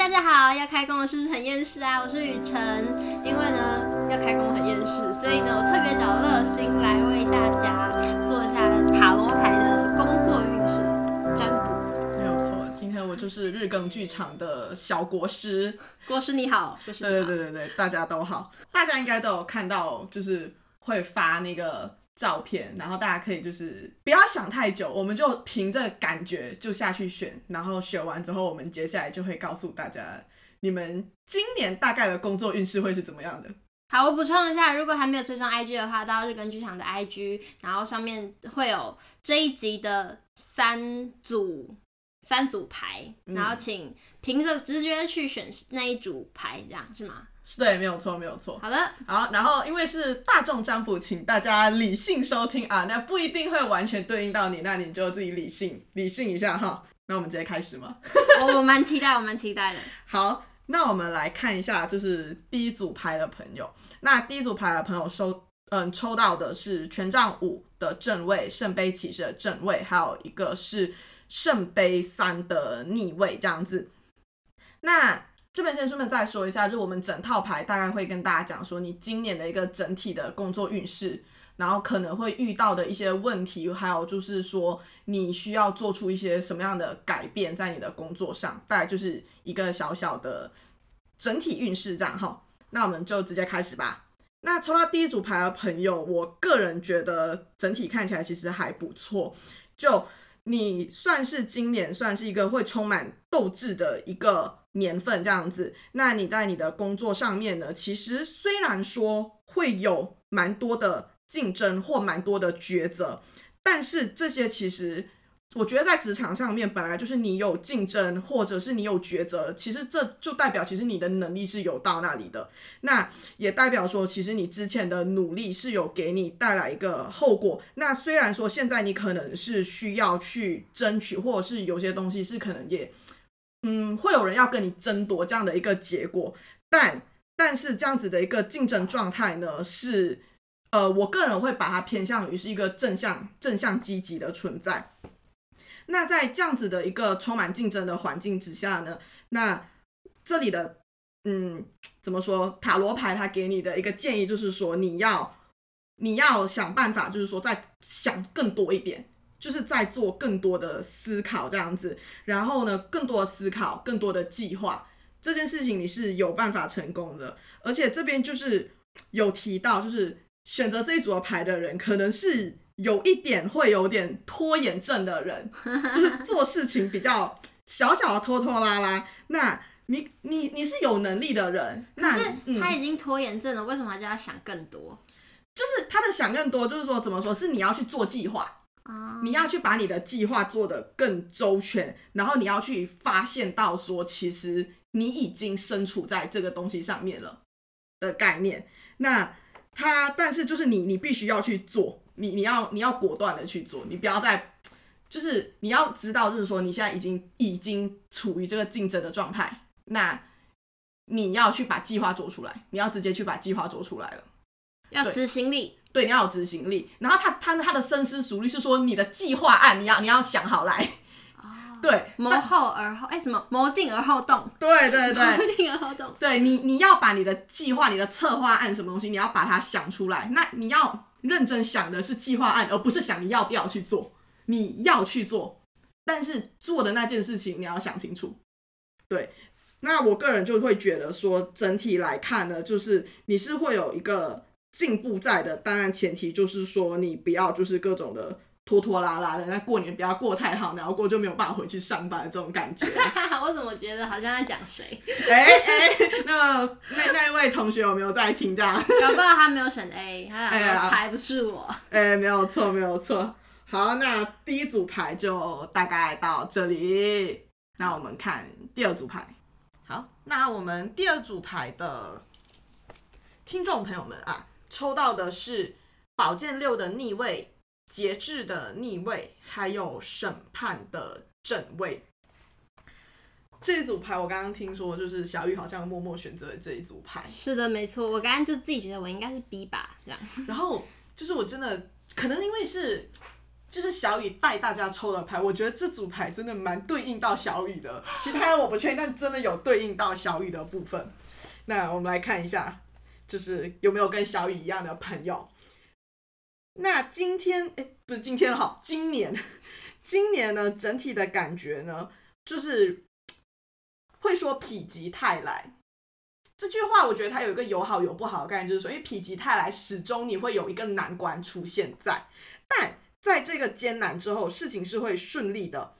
大家好，要开工了是不是很厌世啊？我是雨辰，因为呢要开工很厌世，所以呢我特别找乐心来为大家做一下塔罗牌的工作运势占卜。没有错，今天我就是日更剧场的小国师。国师你好，对对对对对，大家都好，大家应该都有看到，就是会发那个。照片，然后大家可以就是不要想太久，我们就凭着感觉就下去选，然后选完之后，我们接下来就会告诉大家，你们今年大概的工作运势会是怎么样的。好，我补充一下，如果还没有追上 IG 的话，到日根剧场的 IG，然后上面会有这一集的三组三组牌，然后请凭着直觉去选那一组牌，这样是吗？对，没有错，没有错。好的，好，然后因为是大众占卜，请大家理性收听啊，那不一定会完全对应到你，那你就自己理性理性一下哈。那我们直接开始吗？我我蛮期待，我蛮期待的。好，那我们来看一下，就是第一组牌的朋友。那第一组牌的朋友收，嗯，抽到的是权杖五的正位，圣杯骑士的正位，还有一个是圣杯三的逆位，这样子。那这边先顺便再说一下，就是我们整套牌大概会跟大家讲说，你今年的一个整体的工作运势，然后可能会遇到的一些问题，还有就是说你需要做出一些什么样的改变在你的工作上，大概就是一个小小的整体运势这样哈。那我们就直接开始吧。那抽到第一组牌的朋友，我个人觉得整体看起来其实还不错，就你算是今年算是一个会充满斗志的一个。年份这样子，那你在你的工作上面呢？其实虽然说会有蛮多的竞争或蛮多的抉择，但是这些其实我觉得在职场上面本来就是你有竞争或者是你有抉择，其实这就代表其实你的能力是有到那里的，那也代表说其实你之前的努力是有给你带来一个后果。那虽然说现在你可能是需要去争取，或者是有些东西是可能也。嗯，会有人要跟你争夺这样的一个结果，但但是这样子的一个竞争状态呢，是呃，我个人会把它偏向于是一个正向、正向积极的存在。那在这样子的一个充满竞争的环境之下呢，那这里的嗯，怎么说？塔罗牌它给你的一个建议就是说，你要你要想办法，就是说再想更多一点。就是在做更多的思考这样子，然后呢，更多的思考，更多的计划，这件事情你是有办法成功的。而且这边就是有提到，就是选择这一组的牌的人，可能是有一点会有点拖延症的人，就是做事情比较小小的拖拖拉拉。那你你你是有能力的人，可是他已经拖延症了，嗯，为什么还要想更多？就是他的想更多，就是说怎么说，是你要去做计划。你要去把你的计划做得更周全，然后你要去发现到说，其实你已经身处在这个东西上面了的概念。那他，但是就是你，你必须要去做，你你要你要果断的去做，你不要再，就是你要知道，就是说你现在已经已经处于这个竞争的状态，那你要去把计划做出来，你要直接去把计划做出来了，要执行力。对，你要有执行力。然后他他他的深思熟虑是说，你的计划案你要你要想好来。哦。对，谋后而后，哎，什么谋定而后动？对对对，谋定而后动。对你你要把你的计划、你的策划案什么东西，你要把它想出来。那你要认真想的是计划案，而不是想你要不要去做。你要去做，但是做的那件事情你要想清楚。对，那我个人就会觉得说，整体来看呢，就是你是会有一个。进步在的，当然前提就是说你不要就是各种的拖拖拉拉的，那过年不要过太好，然后过就没有办法回去上班的这种感觉。我怎么觉得好像在讲谁？哎哎、欸欸，那那那一位同学有没有在听？这样？搞不好他没有选 A，他才不是我。哎、欸，没有错，没有错。好，那第一组牌就大概到这里。那我们看第二组牌。好，那我们第二组牌的听众朋友们啊。抽到的是宝剑六的逆位、节制的逆位，还有审判的正位。这一组牌我刚刚听说，就是小雨好像默默选择了这一组牌。是的，没错，我刚刚就自己觉得我应该是 B 吧，这样。然后就是我真的可能因为是就是小雨带大家抽的牌，我觉得这组牌真的蛮对应到小雨的。其他人我不确定，但真的有对应到小雨的部分。那我们来看一下，就是有没有跟小雨一样的朋友。那今天，哎，不是今天哈，今年，今年呢，整体的感觉呢，就是会说否极泰来。这句话我觉得它有一个有好有不好的概念，就是说，因为否极泰来，始终你会有一个难关出现在，但在这个艰难之后，事情是会顺利的。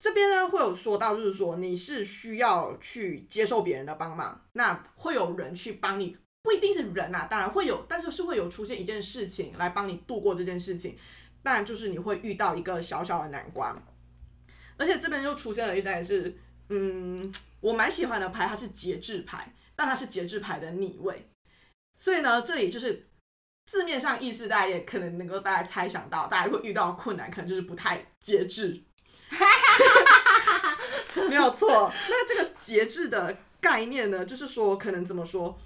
这边呢会有说到，就是说你是需要去接受别人的帮忙，那会有人去帮你，不一定是人啊，当然会有，但是是会有出现一件事情来帮你度过这件事情，当然就是你会遇到一个小小的难关，而且这边又出现了一张也是，嗯，我蛮喜欢的牌，它是节制牌。但它是节制牌的逆位，所以呢，这里就是字面上意思，大家也可能能够大家猜想到，大家会遇到困难，可能就是不太节制。没有错。那这个节制的概念呢，就是说，可能怎么说？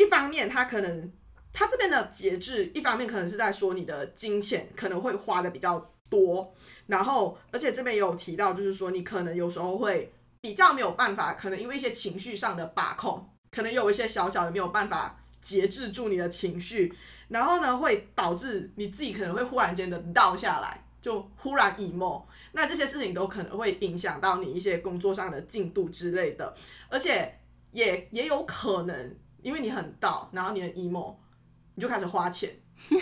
一方面，他可能他这边的节制，一方面可能是在说你的金钱可能会花的比较多，然后，而且这边也有提到，就是说你可能有时候会比较没有办法，可能因为一些情绪上的把控。可能有一些小小的没有办法节制住你的情绪，然后呢，会导致你自己可能会忽然间的倒下来，就忽然 emo。那这些事情都可能会影响到你一些工作上的进度之类的，而且也也有可能因为你很倒，然后你很 emo，你就开始花钱。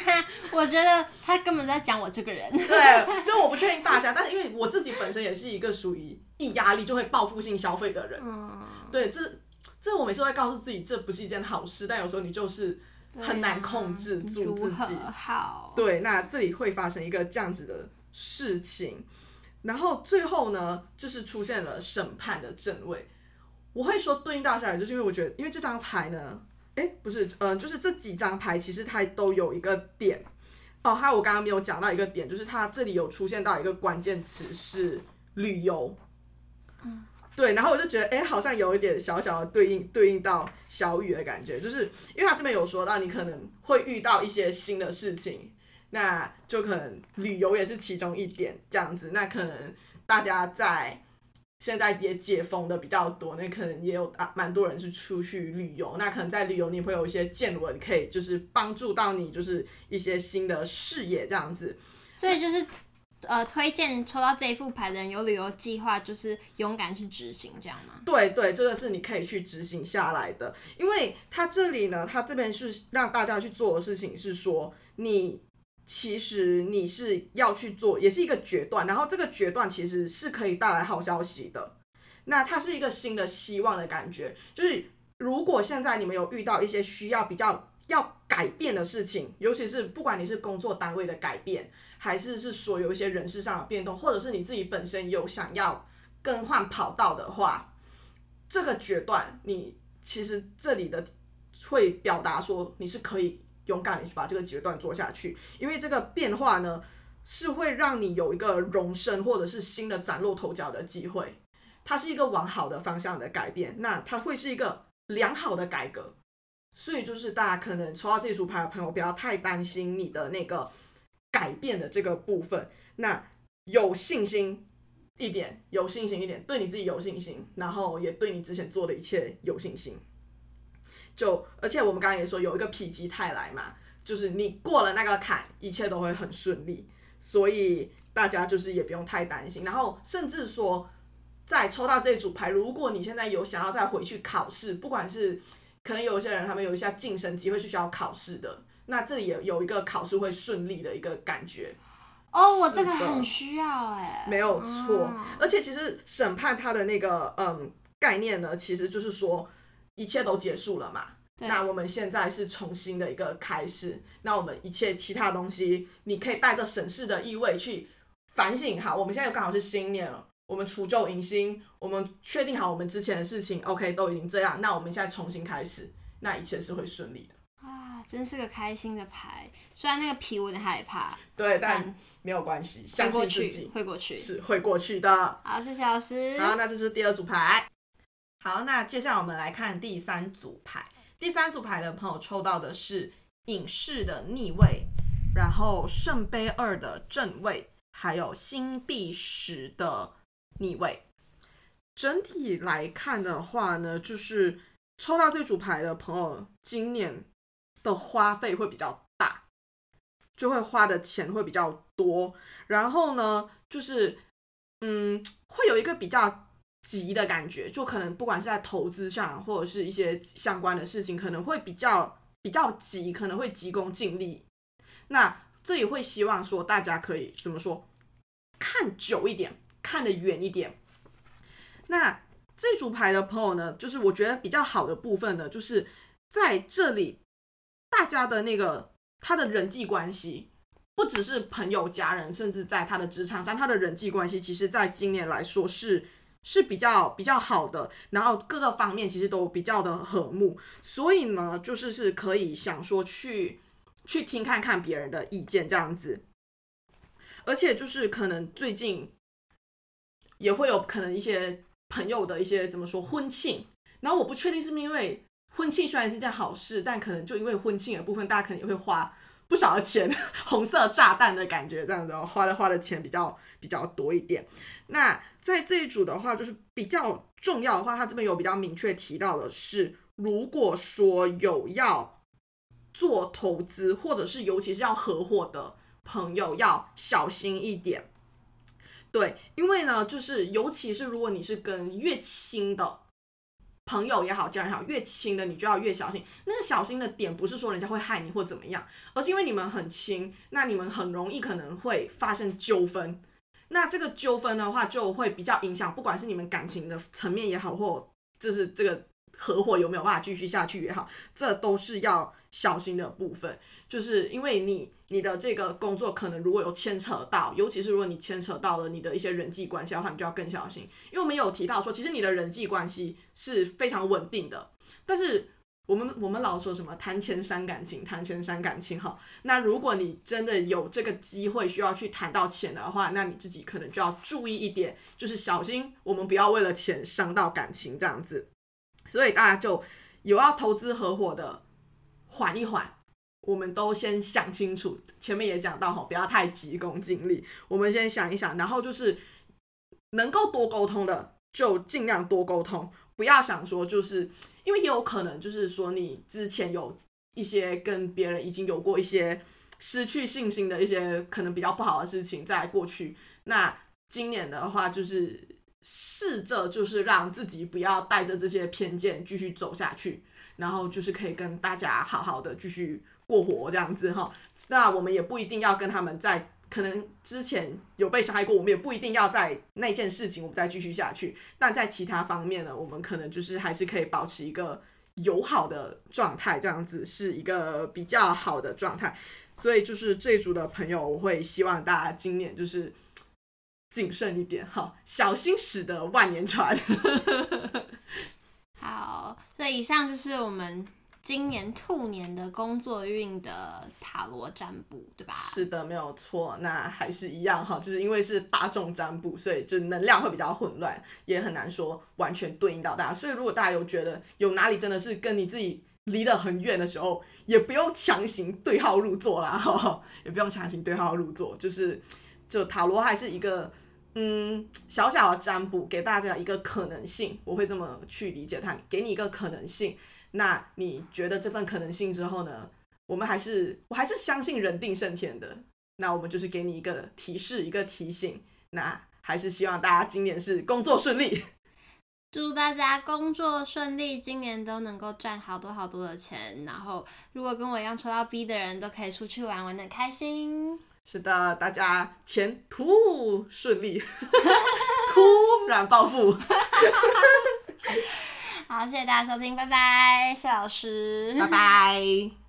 我觉得他根本在讲我这个人。对，就我不确定大家，但是因为我自己本身也是一个属于一压力就会报复性消费的人。嗯，对，这。这我每次都会告诉自己，这不是一件好事，但有时候你就是很难控制住自己。好，对，那这里会发生一个这样子的事情，然后最后呢，就是出现了审判的正位。我会说对应到下来，就是因为我觉得，因为这张牌呢，诶，不是，嗯、就是这几张牌其实它都有一个点哦。还有我刚刚没有讲到一个点，就是它这里有出现到一个关键词是旅游。嗯。对，然后我就觉得，哎，好像有一点小小的对应，对应到小雨的感觉，就是因为他这边有说到，你可能会遇到一些新的事情，那就可能旅游也是其中一点这样子。那可能大家在现在也解封的比较多，那可能也有啊蛮多人是出去旅游，那可能在旅游你会有一些见闻，可以就是帮助到你，就是一些新的视野这样子。所以就是。呃，推荐抽到这一副牌的人有旅游计划，就是勇敢去执行，这样吗？对对，这个是你可以去执行下来的，因为他这里呢，他这边是让大家去做的事情是说，你其实你是要去做，也是一个决断，然后这个决断其实是可以带来好消息的。那它是一个新的希望的感觉，就是如果现在你们有遇到一些需要比较要改变的事情，尤其是不管你是工作单位的改变。还是是说有一些人事上的变动，或者是你自己本身有想要更换跑道的话，这个决断，你其实这里的会表达说你是可以勇敢的去把这个决断做下去，因为这个变化呢是会让你有一个荣升或者是新的崭露头角的机会，它是一个往好的方向的改变，那它会是一个良好的改革，所以就是大家可能抽到这组牌的朋友不要太担心你的那个。改变的这个部分，那有信心一点，有信心一点，对你自己有信心，然后也对你之前做的一切有信心。就而且我们刚刚也说有一个否极泰来嘛，就是你过了那个坎，一切都会很顺利，所以大家就是也不用太担心。然后甚至说，在抽到这组牌，如果你现在有想要再回去考试，不管是可能有些人他们有一些晋升机会是需要考试的。那这里也有一个考试会顺利的一个感觉哦，我这个很需要哎，没有错，嗯、而且其实审判它的那个嗯概念呢，其实就是说一切都结束了嘛，那我们现在是重新的一个开始，那我们一切其他东西，你可以带着审视的意味去反省。好，我们现在又刚好是新年了，我们除旧迎新，我们确定好我们之前的事情，OK 都已经这样，那我们现在重新开始，那一切是会顺利的。啊真是个开心的牌，虽然那个皮我有点害怕，对，但，但没有关系，相信自己会过去，是会过去的。好，谢谢老师。好，那这是第二组牌。好，那接下来我们来看第三组牌。第三组牌的朋友抽到的是隐士的逆位，然后圣杯二的正位，还有星币十的逆位。整体来看的话呢，就是抽到这组牌的朋友，今年的花费会比较大，就会花的钱会比较多。然后呢，就是嗯，会有一个比较急的感觉，就可能不管是在投资上，或者是一些相关的事情，可能会比较比较急，可能会急功近利。那这也会希望说大家可以怎么说，看久一点，看得远一点。那这组牌的朋友呢，就是我觉得比较好的部分呢，就是在这里，大家的那个他的人际关系，不只是朋友、家人，甚至在他的职场上，他的人际关系，其实在今年来说是是比较比较好的，然后各个方面其实都比较的和睦，所以呢，就是是可以想说去去听看看别人的意见这样子，而且就是可能最近也会有可能一些。朋友的一些怎么说婚庆，然后我不确定是不是因为婚庆虽然是一件好事，但可能就因为婚庆的部分，大家可能也会花不少的钱，红色炸弹的感觉这样子，花的花的钱比较比较多一点。那在这一组的话，就是比较重要的话，他这边有比较明确提到的是，如果说有要做投资，或者是尤其是要合伙的朋友，要小心一点。对，因为呢，就是尤其是如果你是跟越亲的朋友也好，家人也好，越亲的你就要越小心。那个小心的点不是说人家会害你或怎么样，而是因为你们很亲，那你们很容易可能会发生纠纷。那这个纠纷的话，就会比较影响，不管是你们感情的层面也好，或就是这个。合伙有没有办法继续下去也好，这都是要小心的部分。就是因为你你的这个工作可能如果有牵扯到，尤其是如果你牵扯到了你的一些人际关系的话，你就要更小心。因为我们有提到说，其实你的人际关系是非常稳定的。但是我们我们老说什么谈钱伤感情，谈钱伤感情哈。那如果你真的有这个机会需要去谈到钱的话，那你自己可能就要注意一点，就是小心我们不要为了钱伤到感情这样子。所以大家就有要投资合伙的，缓一缓，我们都先想清楚。前面也讲到哈，不要太急功近利，我们先想一想，然后就是能够多沟通的就尽量多沟通，不要想说就是因为也有可能就是说你之前有一些跟别人已经有过一些失去信心的一些可能比较不好的事情在过去，那今年的话就是。试着就是让自己不要带着这些偏见继续走下去，然后就是可以跟大家好好的继续过活这样子哈。那我们也不一定要跟他们在可能之前有被伤害过，我们也不一定要在那件事情我们再继续下去。但在其他方面呢，我们可能就是还是可以保持一个友好的状态，这样子是一个比较好的状态。所以就是这一组的朋友，我会希望大家今年就是。谨慎一点哈，小心驶得万年船。好，所以以上就是我们今年兔年的工作运的塔罗占卜，对吧？是的，没有错。那还是一样哈，就是因为是大众占卜，所以就能量会比较混乱，也很难说完全对应到大家。所以如果大家有觉得有哪里真的是跟你自己离得很远的时候，也不用强行对号入座啦，哈，也不用强行对号入座，就是。就塔罗还是一个，嗯，小小的占卜，给大家一个可能性，我会这么去理解它，给你一个可能性。那你觉得这份可能性之后呢？我们还是，我还是相信人定胜天的。那我们就是给你一个提示，一个提醒。那还是希望大家今年是工作顺利，祝大家工作顺利，今年都能够赚好多好多的钱。然后，如果跟我一样抽到 B 的人都可以出去玩，玩的开心。是的，大家前途顺利，突然暴富。好，谢谢大家收听，拜拜，谢老师，拜拜。